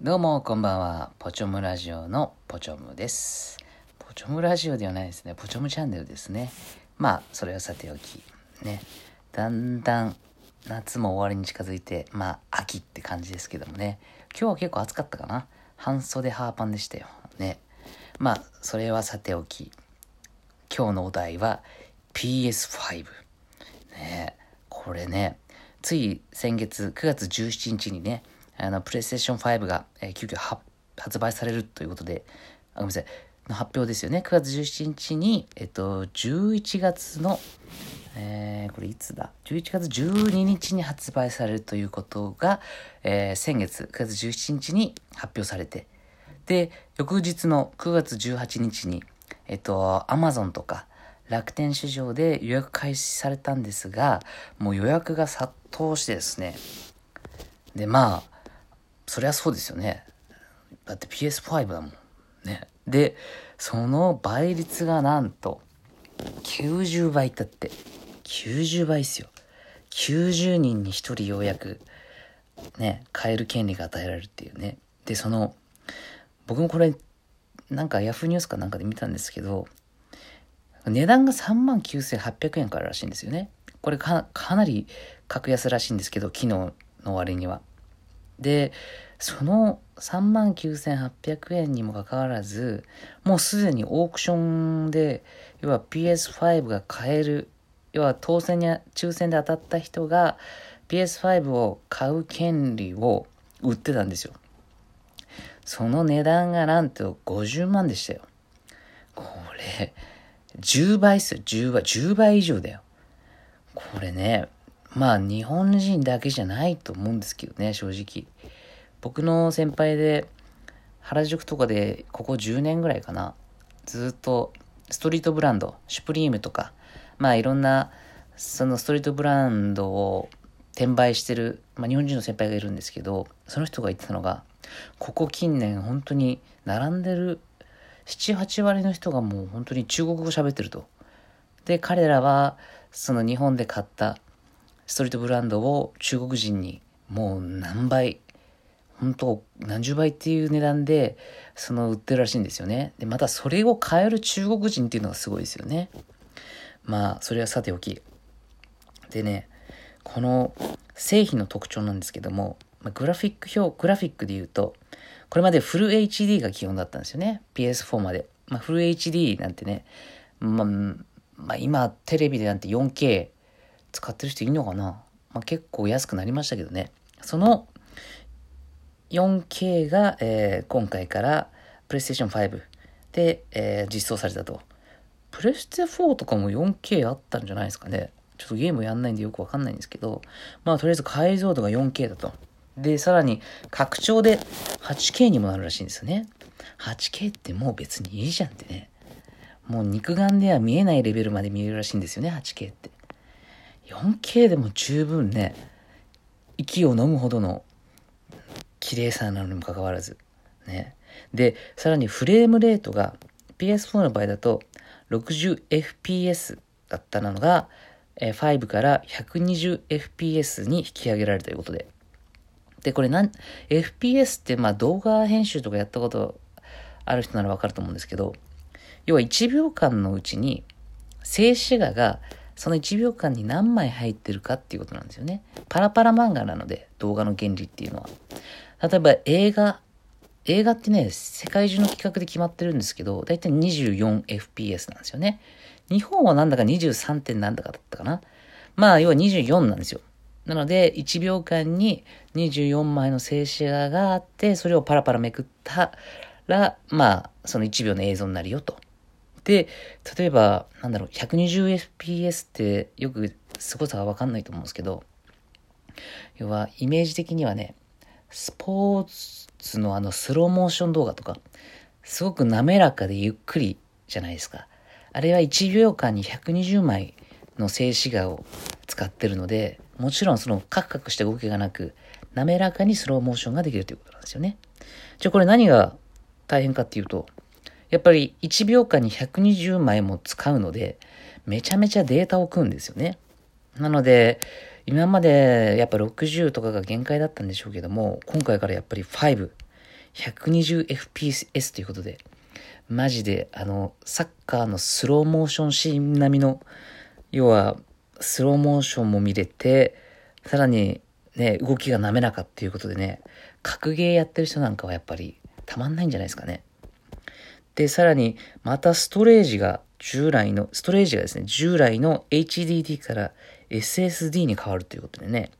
どうもこんばんは。ポチョムラジオのポチョムです。ポチョムラジオではないですね。ポチョムチャンネルですね。まあそれはさておきね。だんだん夏も終わりに近づいてまあ秋って感じですけどもね。今日は結構暑かったかな。半袖ハーパンでしたよ。ね。まあそれはさておき今日のお題は PS5 ね。これねつい先月9月17日にねあのプレイステーション5が、えー、急遽発売されるということであごめんなさい。の発表ですよね。9月17日にえっと11月のえー、これいつだ ?11 月12日に発売されるということが、えー、先月9月17日に発表されて、で、翌日の9月18日に、えっと、Amazon とか楽天市場で予約開始されたんですが、もう予約が殺到してですね、で、まあ、そりゃそうですよね。だって PS5 だもん。ね。で、その倍率がなんと、90倍だって。90倍っすよ。90人に1人ようやく、ね、買える権利が与えられるっていうね。で、その、僕もこれ、なんか Yahoo ニュースかなんかで見たんですけど、値段が3万9800円かららしいんですよね。これかなり格安らしいんですけど、昨日の割には。で、その3万9800円にもかかわらず、もうすでにオークションで、要は PS5 が買える、要は当選や抽選で当たった人が PS5 を買う権利を売ってたんですよ。その値段がなんと50万でしたよ。これ、10倍っすよ、10倍、10倍以上だよ。これね、まあ日本人だけじゃないと思うんですけどね、正直。僕の先輩で原宿とかでここ10年ぐらいかな、ずっとストリートブランド、シュプリームとか、まあいろんなそのストリートブランドを転売してる、まあ日本人の先輩がいるんですけど、その人が言ってたのが、ここ近年本当に並んでる7、8割の人がもう本当に中国語喋ってると。で、彼らはその日本で買ったストリートブランドを中国人にもう何倍、本当何十倍っていう値段でその売ってるらしいんですよね。で、またそれを買える中国人っていうのがすごいですよね。まあ、それはさておき。でね、この製品の特徴なんですけども、グラフィック表、グラフィックで言うと、これまでフル HD が基本だったんですよね。PS4 まで。まあ、フル HD なんてね、まあ、まあ、今テレビでなんて 4K 使ってる人いるのかな、まあ、結構安くなりましたけどね。その 4K が、えー、今回からプレイステーション5で、えー、実装されたと。プレステ4とかも 4K あったんじゃないですかね。ちょっとゲームやんないんでよくわかんないんですけど、まあとりあえず解像度が 4K だと。で、さらに拡張で 8K にもなるらしいんですよね。8K ってもう別にいいじゃんってね。もう肉眼では見えないレベルまで見えるらしいんですよね、8K って。4K でも十分ね、息を飲むほどの綺麗さなのにもかかわらず。ね。で、さらにフレームレートが PS4 の場合だと 60fps だったのが、5から 120fps に引き上げられるということで。で、これなん、FPS ってまあ動画編集とかやったことある人ならわかると思うんですけど、要は1秒間のうちに静止画がその1秒間に何枚入ってるかっていうことなんですよね。パラパラ漫画なので、動画の原理っていうのは。例えば映画、映画ってね、世界中の企画で決まってるんですけど、だいたい 24fps なんですよね。日本はなんだか 23. 点なんだかだったかな。まあ、要は24なんですよ。なので、1秒間に24枚の静止画があって、それをパラパラめくったら、まあ、その1秒の映像になるよと。で、例えば、なんだろう、120fps ってよく凄さがわかんないと思うんですけど、要は、イメージ的にはね、スポーツのあのスローモーション動画とか、すごく滑らかでゆっくりじゃないですか。あれは1秒間に120枚の静止画を使ってるので、もちろんそのカクカクした動きがなく、滑らかにスローモーションができるということなんですよね。じゃあこれ何が大変かっていうと、やっぱり1秒間に120枚も使うので、めちゃめちゃデータを組むんですよね。なので、今までやっぱ60とかが限界だったんでしょうけども、今回からやっぱり5、120fps ということで、マジで、あの、サッカーのスローモーションシーン並みの、要は、スローモーションも見れて、さらに、ね、動きが滑らかっていうことでね、格ゲーやってる人なんかはやっぱりたまんないんじゃないですかね。で、さらに、またストレージが従来の、ストレージがですね、従来の HDD から SSD に変わるということでね、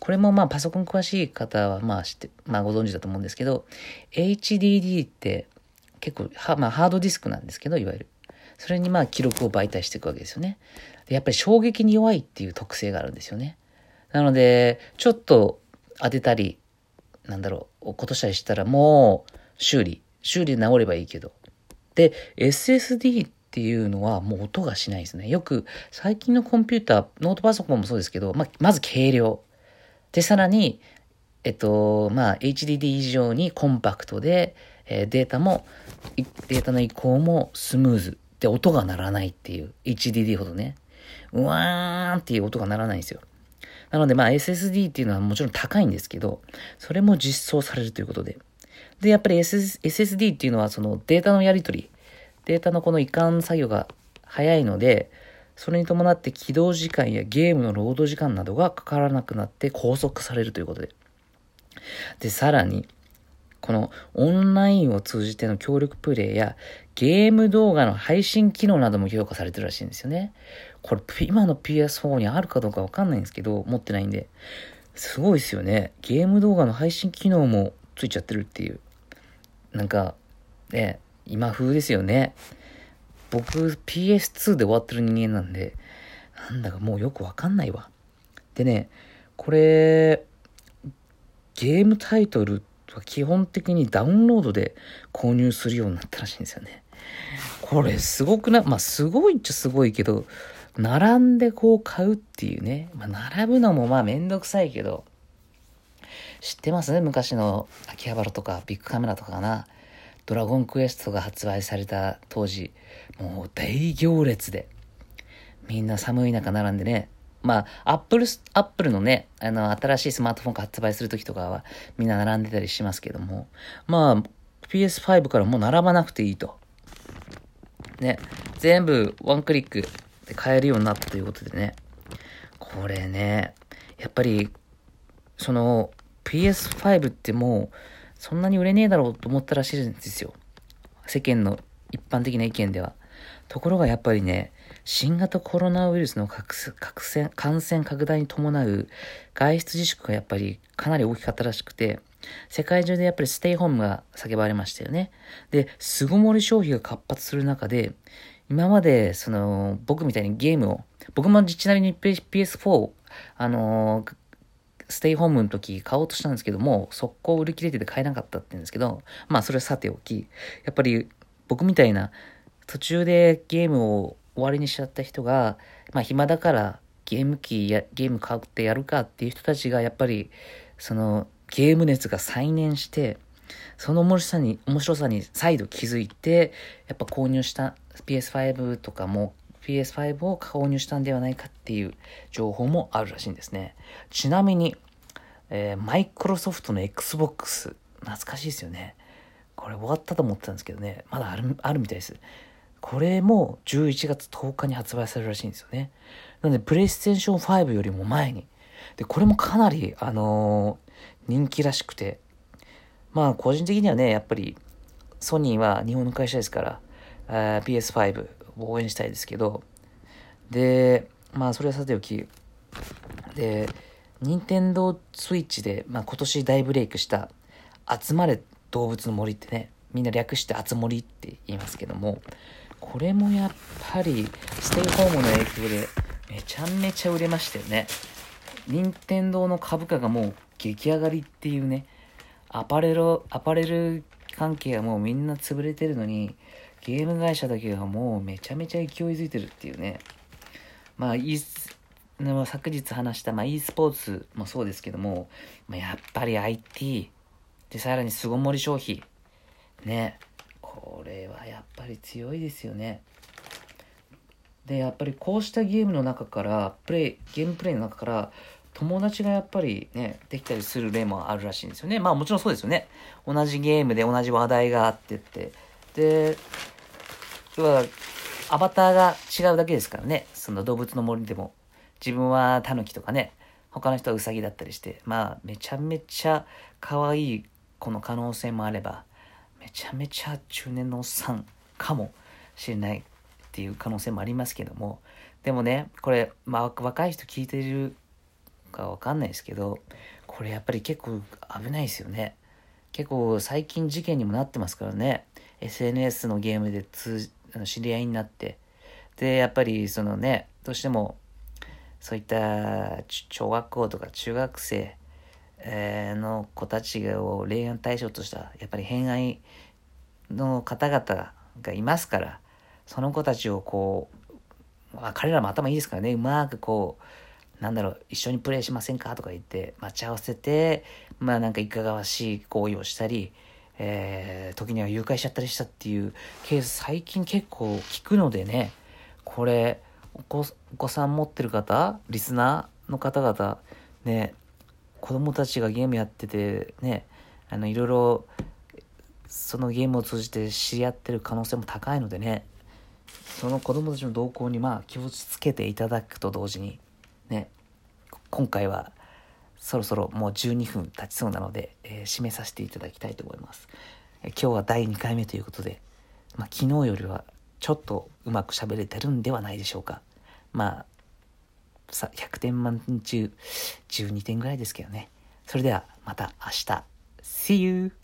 これもまあパソコン詳しい方はまあ知って、まあご存知だと思うんですけど、HDD って結構は、まあハードディスクなんですけど、いわゆる。それにまあ記録を媒体していくわけですよね。でやっぱり衝撃に弱いっていう特性があるんですよね。なので、ちょっと当てたり、なんだろう、落っことしたりしたらもう修理、修理で治ればいいけど。で、SSD っていうのはもう音がしないですね。よく最近のコンピューター、ノートパソコンもそうですけど、ま、まず軽量。で、さらに、えっと、まあ、HDD 以上にコンパクトで、えー、データも、データの移行もスムーズ。で、音が鳴らないっていう。HDD ほどね。うわーんっていう音が鳴らないんですよ。なので、まあ、SSD っていうのはもちろん高いんですけど、それも実装されるということで。で、やっぱり SS SSD っていうのは、そのデータのやり取り、データのこの移管作業が早いので、それに伴って起動時間やゲームのロード時間などがかからなくなって拘束されるということで。で、さらに、このオンラインを通じての協力プレイやゲーム動画の配信機能なども評価されてるらしいんですよね。これ今の PS4 にあるかどうかわかんないんですけど、持ってないんで。すごいですよね。ゲーム動画の配信機能もついちゃってるっていう。なんか、ね、今風ですよね。僕 PS2 で終わってる人間なんで、なんだかもうよくわかんないわ。でね、これ、ゲームタイトルは基本的にダウンロードで購入するようになったらしいんですよね。これすごくな、まあすごいっちゃすごいけど、並んでこう買うっていうね。まあ並ぶのもまあめんどくさいけど、知ってます？ね昔の秋葉原とかビックカメラとかかな？ドラゴンクエストが発売された当時、もう大行列で、みんな寒い中並んでね、まあ、アップル、アップルのね、あの、新しいスマートフォンが発売するときとかは、みんな並んでたりしますけども、まあ、PS5 からもう並ばなくていいと。ね、全部ワンクリックで買えるようになったということでね、これね、やっぱり、その、PS5 ってもう、そんなに売れねえだろうと思ったらしいんですよ。世間の一般的な意見では。ところがやっぱりね、新型コロナウイルスの感染拡大に伴う外出自粛がやっぱりかなり大きかったらしくて、世界中でやっぱりステイホームが叫ばれましたよね。で、巣ごもり消費が活発する中で、今まで、その、僕みたいにゲームを、僕もちなみに PS4、あのー、ステイホームの時買おうとしたんですけども、速攻売り切れてて買えなかったって言うんですけど、まあそれはさておき、やっぱり僕みたいな途中でゲームを終わりにしちゃった人が、まあ暇だからゲーム機やゲーム買ってやるかっていう人たちがやっぱりそのゲーム熱が再燃して、その面白さに、面白さに再度気づいて、やっぱ購入した PS5 とかも PS5 を購入したんではないかっていう情報もあるらしいんですね。ちなみに、え、マイクロソフトの Xbox、懐かしいですよね。これ終わったと思ってたんですけどね、まだある、あるみたいです。これも11月10日に発売されるらしいんですよね。なので、プレイステーション5よりも前に。で、これもかなり、あのー、人気らしくて。まあ、個人的にはね、やっぱり、ソニーは日本の会社ですから、PS5 応援したいですけど、で、まあそれはさておき、で、任天堂スイッチで、まあ、今年大ブレイクした集まれ動物の森ってね、みんな略して集森って言いますけども、これもやっぱりステイホームの影響でめちゃめちゃ売れましたよね。任天堂の株価がもう激上がりっていうね、アパレル、アパレル関係はもうみんな潰れてるのに、ゲーム会社だけがもうめちゃめちゃ勢いづいてるっていうね。まあ、い昨日話した、まあ、e スポーツもそうですけども、まあ、やっぱり IT、で、さらに巣ごもり消費。ね。これはやっぱり強いですよね。で、やっぱりこうしたゲームの中から、プレイ、ゲームプレイの中から、友達がやっぱりね、できたりする例もあるらしいんですよね。まあもちろんそうですよね。同じゲームで同じ話題があってって。で、要は、アバターが違うだけですからね。その動物の森でも。自分はタヌキとかね、他の人はウサギだったりして、まあめちゃめちゃ可愛い子の可能性もあれば、めちゃめちゃ中年のおっさんかもしれないっていう可能性もありますけども、でもね、これ、まあ若い人聞いてるかわかんないですけど、これやっぱり結構危ないですよね。結構最近事件にもなってますからね。SNS のゲームで通知り合いになって。で、やっぱりそのね、どうしてもそういった小学校とか中学生、の子たちを恋愛対象としたやっぱり偏愛の方々がいますからその子たちをこう、まあ、彼らも頭いいですからねうまくこうなんだろう、一緒にプレイしませんか？とか言って待ち合わせて、まあなんかいかがわしい行為をしたり、えー、時には誘拐しちゃったりしたっていうケース最近結構聞くのでね、これ、お子お子さん持ってる方、リスナーの方々、ね、子供たちがゲームやってて、ね、あの、いろいろ、そのゲームを通じて知り合ってる可能性も高いのでね、その子供たちの動向にまあ気をつけていただくと同時に、ね、今回はそろそろもう12分経ちそうなので、えー、締めさせていただきたいと思います。えー、今日は第2回目ということで、まあ、昨日よりはちょっとうまく喋れてるんではないでしょうか。まあ、さ100点満点中12点ぐらいですけどね。それではまた明日。See you!